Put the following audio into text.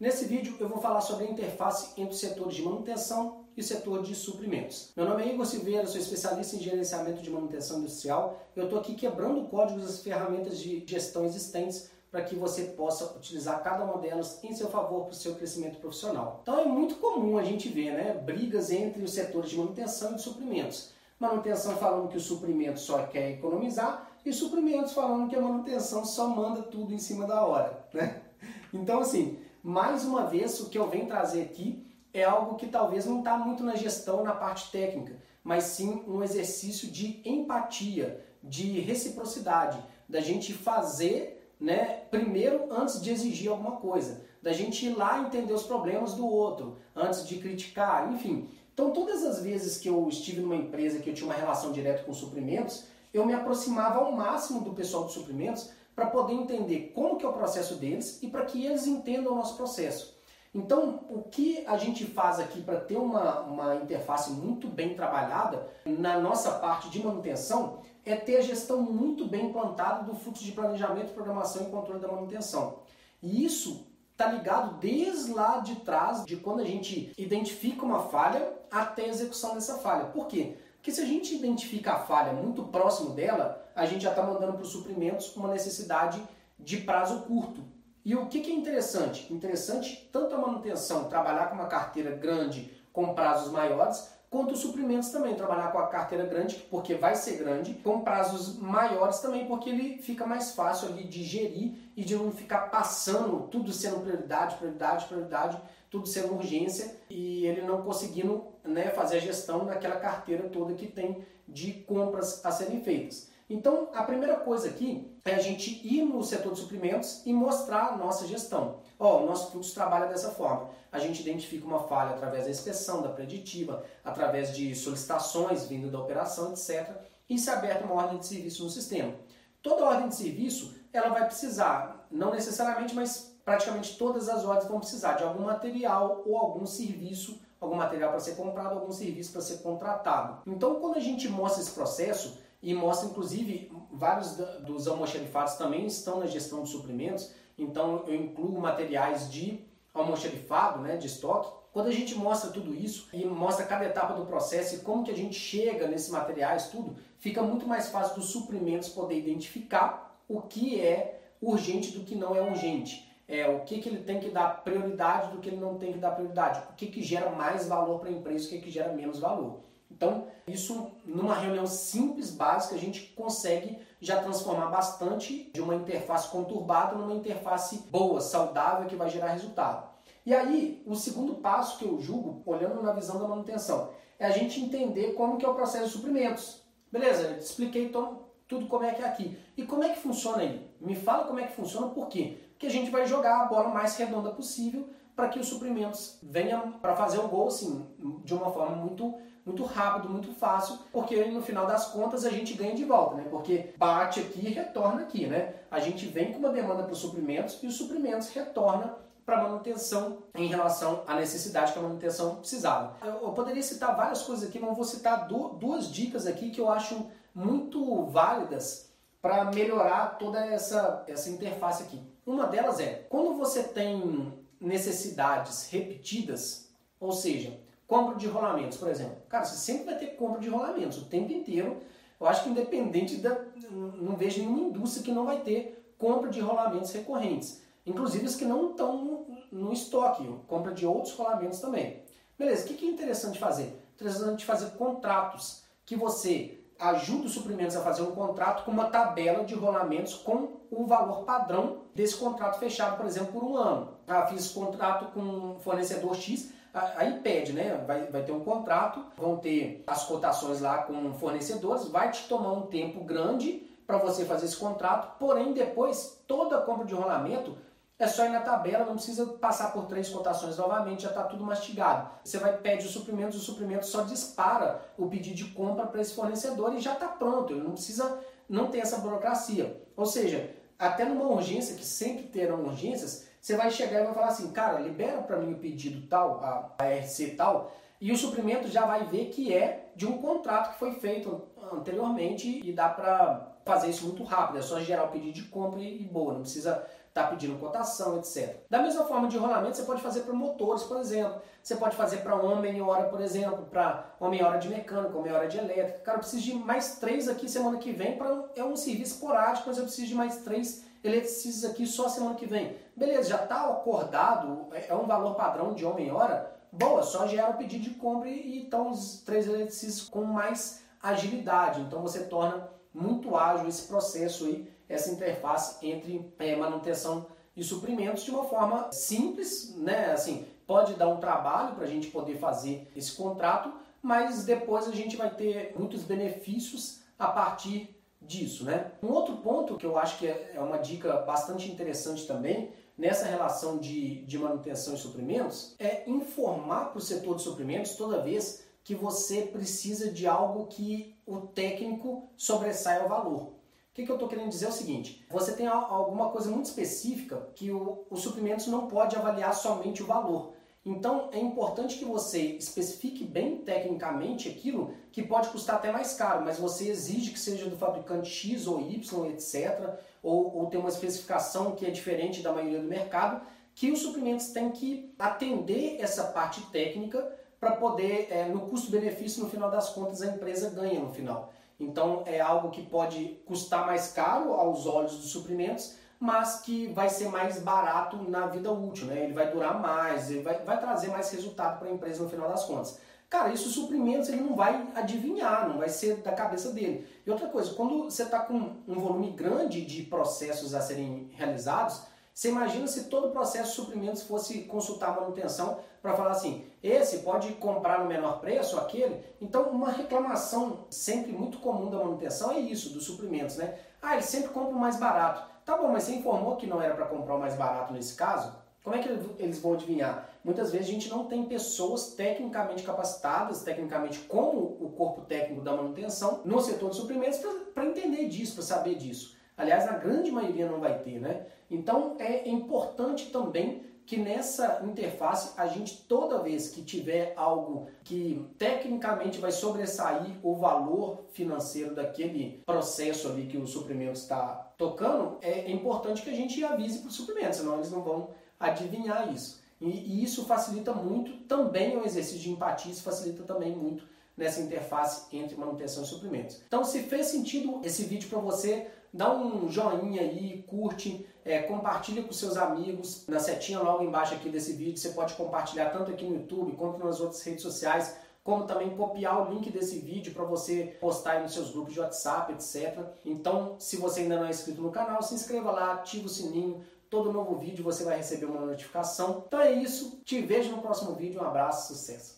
Nesse vídeo eu vou falar sobre a interface entre os setores de manutenção e o setor de suprimentos. Meu nome é Igor Silveira, sou especialista em gerenciamento de manutenção industrial. Eu estou aqui quebrando códigos das ferramentas de gestão existentes para que você possa utilizar cada uma delas em seu favor para o seu crescimento profissional. Então é muito comum a gente ver né, brigas entre os setores de manutenção e de suprimentos. Manutenção falando que o suprimento só quer economizar e suprimentos falando que a manutenção só manda tudo em cima da hora. Né? Então, assim, mais uma vez, o que eu venho trazer aqui é algo que talvez não está muito na gestão, na parte técnica, mas sim um exercício de empatia, de reciprocidade, da gente fazer né, primeiro antes de exigir alguma coisa, da gente ir lá entender os problemas do outro, antes de criticar, enfim. Então, todas as vezes que eu estive numa empresa que eu tinha uma relação direta com suprimentos, eu me aproximava ao máximo do pessoal de suprimentos para poder entender como que é o processo deles e para que eles entendam o nosso processo. Então, o que a gente faz aqui para ter uma, uma interface muito bem trabalhada na nossa parte de manutenção é ter a gestão muito bem implantada do fluxo de planejamento, programação e controle da manutenção. E isso está ligado desde lá de trás, de quando a gente identifica uma falha até a execução dessa falha. Por quê? Porque se a gente identifica a falha muito próximo dela, a gente já está mandando para os suprimentos uma necessidade de prazo curto. E o que, que é interessante? Interessante tanto a manutenção, trabalhar com uma carteira grande com prazos maiores, quanto os suprimentos também, trabalhar com a carteira grande, porque vai ser grande, com prazos maiores também, porque ele fica mais fácil ali de gerir e de não ficar passando tudo sendo prioridade, prioridade, prioridade, tudo sendo urgência e ele não conseguindo né, fazer a gestão daquela carteira toda que tem de compras a serem feitas. Então, a primeira coisa aqui é a gente ir no setor de suprimentos e mostrar a nossa gestão. Ó, oh, o nosso fluxo trabalha dessa forma. A gente identifica uma falha através da inspeção, da preditiva, através de solicitações vindo da operação, etc. E se aberta uma ordem de serviço no sistema. Toda ordem de serviço, ela vai precisar, não necessariamente, mas praticamente todas as ordens vão precisar de algum material ou algum serviço, algum material para ser comprado, algum serviço para ser contratado. Então, quando a gente mostra esse processo, e mostra inclusive vários dos almoxarifados também estão na gestão de suprimentos, então eu incluo materiais de almoxarifado, né, de estoque. Quando a gente mostra tudo isso e mostra cada etapa do processo e como que a gente chega nesses materiais, tudo, fica muito mais fácil dos suprimentos poder identificar o que é urgente do que não é urgente. É, o que, que ele tem que dar prioridade do que ele não tem que dar prioridade. O que, que gera mais valor para a empresa o que, que gera menos valor. Então, isso numa reunião simples, básica, a gente consegue já transformar bastante de uma interface conturbada numa interface boa, saudável, que vai gerar resultado. E aí, o segundo passo que eu julgo, olhando na visão da manutenção, é a gente entender como que é o processo de suprimentos. Beleza, eu expliquei então tudo como é que é aqui. E como é que funciona aí? Me fala como é que funciona, por quê? Porque a gente vai jogar a bola mais redonda possível para que os suprimentos venham para fazer o gol, assim, de uma forma muito muito rápido, muito fácil, porque no final das contas a gente ganha de volta, né? Porque bate aqui e retorna aqui, né? A gente vem com uma demanda para os suprimentos e os suprimentos retornam para manutenção em relação à necessidade que a manutenção precisava. Eu, poderia citar várias coisas aqui, mas vou citar duas dicas aqui que eu acho muito válidas para melhorar toda essa, essa interface aqui. Uma delas é, quando você tem necessidades repetidas, ou seja, Compra de rolamentos, por exemplo. Cara, você sempre vai ter compra de rolamentos o tempo inteiro. Eu acho que independente da. Não vejo nenhuma indústria que não vai ter compra de rolamentos recorrentes. Inclusive os que não estão no, no estoque, compra de outros rolamentos também. Beleza, o que, que é interessante fazer? Interessante fazer contratos que você ajuda os suprimentos a fazer um contrato com uma tabela de rolamentos com o valor padrão desse contrato fechado, por exemplo, por um ano. Ah, fiz contrato com um fornecedor X, aí pede, né? Vai, vai ter um contrato, vão ter as cotações lá com fornecedores, vai te tomar um tempo grande para você fazer esse contrato, porém depois toda compra de rolamento é só ir na tabela, não precisa passar por três cotações novamente, já está tudo mastigado. Você vai pedir os suprimentos, o suprimento só dispara o pedido de compra para esse fornecedor e já está pronto. Ele não precisa, não tem essa burocracia. Ou seja, até numa urgência, que sempre terão urgências, você vai chegar e vai falar assim, cara, libera para mim o pedido tal, a, a RC tal, e o suprimento já vai ver que é de um contrato que foi feito anteriormente e dá para fazer isso muito rápido. É só gerar o pedido de compra e, boa, não precisa está pedindo cotação, etc. Da mesma forma de rolamento, você pode fazer para motores, por exemplo. Você pode fazer para homem hora, por exemplo, para homem hora de mecânico, homem hora de elétrica. Cara, eu preciso de mais três aqui semana que vem para é um serviço esporádico, mas eu preciso de mais três eletricistas aqui só semana que vem. Beleza, já está acordado, é, é um valor padrão de homem hora. Boa, só gera o pedido de compra e estão os três eletricistas com mais agilidade. Então você torna muito ágil esse processo aí, essa interface entre é, manutenção e suprimentos de uma forma simples, né? Assim, pode dar um trabalho para a gente poder fazer esse contrato, mas depois a gente vai ter muitos benefícios a partir disso, né? Um outro ponto que eu acho que é, é uma dica bastante interessante também nessa relação de, de manutenção e suprimentos é informar para o setor de suprimentos toda vez que você precisa de algo que o técnico sobressaia o valor. Que, que eu estou querendo dizer é o seguinte: você tem alguma coisa muito específica que o, o suprimentos não pode avaliar somente o valor. Então é importante que você especifique bem tecnicamente aquilo que pode custar até mais caro, mas você exige que seja do fabricante X ou Y, etc., ou, ou tem uma especificação que é diferente da maioria do mercado, que os suprimentos têm que atender essa parte técnica para poder, é, no custo-benefício, no final das contas, a empresa ganha no final. Então é algo que pode custar mais caro aos olhos dos suprimentos, mas que vai ser mais barato na vida útil, né? Ele vai durar mais, ele vai, vai trazer mais resultado para a empresa no final das contas. Cara, isso suprimentos ele não vai adivinhar, não vai ser da cabeça dele. E outra coisa, quando você está com um volume grande de processos a serem realizados, você imagina se todo o processo de suprimentos fosse consultar a manutenção para falar assim, esse pode comprar no menor preço, aquele. Então, uma reclamação sempre muito comum da manutenção é isso, dos suprimentos, né? Ah, ele sempre compra o mais barato. Tá bom, mas você informou que não era para comprar o mais barato nesse caso? Como é que eles vão adivinhar? Muitas vezes a gente não tem pessoas tecnicamente capacitadas, tecnicamente como o corpo técnico da manutenção, no setor de suprimentos, para entender disso, para saber disso. Aliás, na grande maioria não vai ter, né? Então é importante também que nessa interface a gente toda vez que tiver algo que tecnicamente vai sobressair o valor financeiro daquele processo ali que o suprimento está tocando, é importante que a gente avise para o suprimento, senão eles não vão adivinhar isso. E, isso facilita muito também o exercício de empatia, isso facilita também muito nessa interface entre manutenção e suprimentos. Então, se fez sentido esse vídeo para você, dá um joinha aí, curte, é, compartilha com seus amigos. Na setinha logo embaixo aqui desse vídeo, você pode compartilhar tanto aqui no YouTube quanto nas outras redes sociais, como também copiar o link desse vídeo para você postar aí nos seus grupos de WhatsApp, etc. Então, se você ainda não é inscrito no canal, se inscreva lá, ativa o sininho, todo novo vídeo você vai receber uma notificação. Então é isso, te vejo no próximo vídeo, um abraço, sucesso!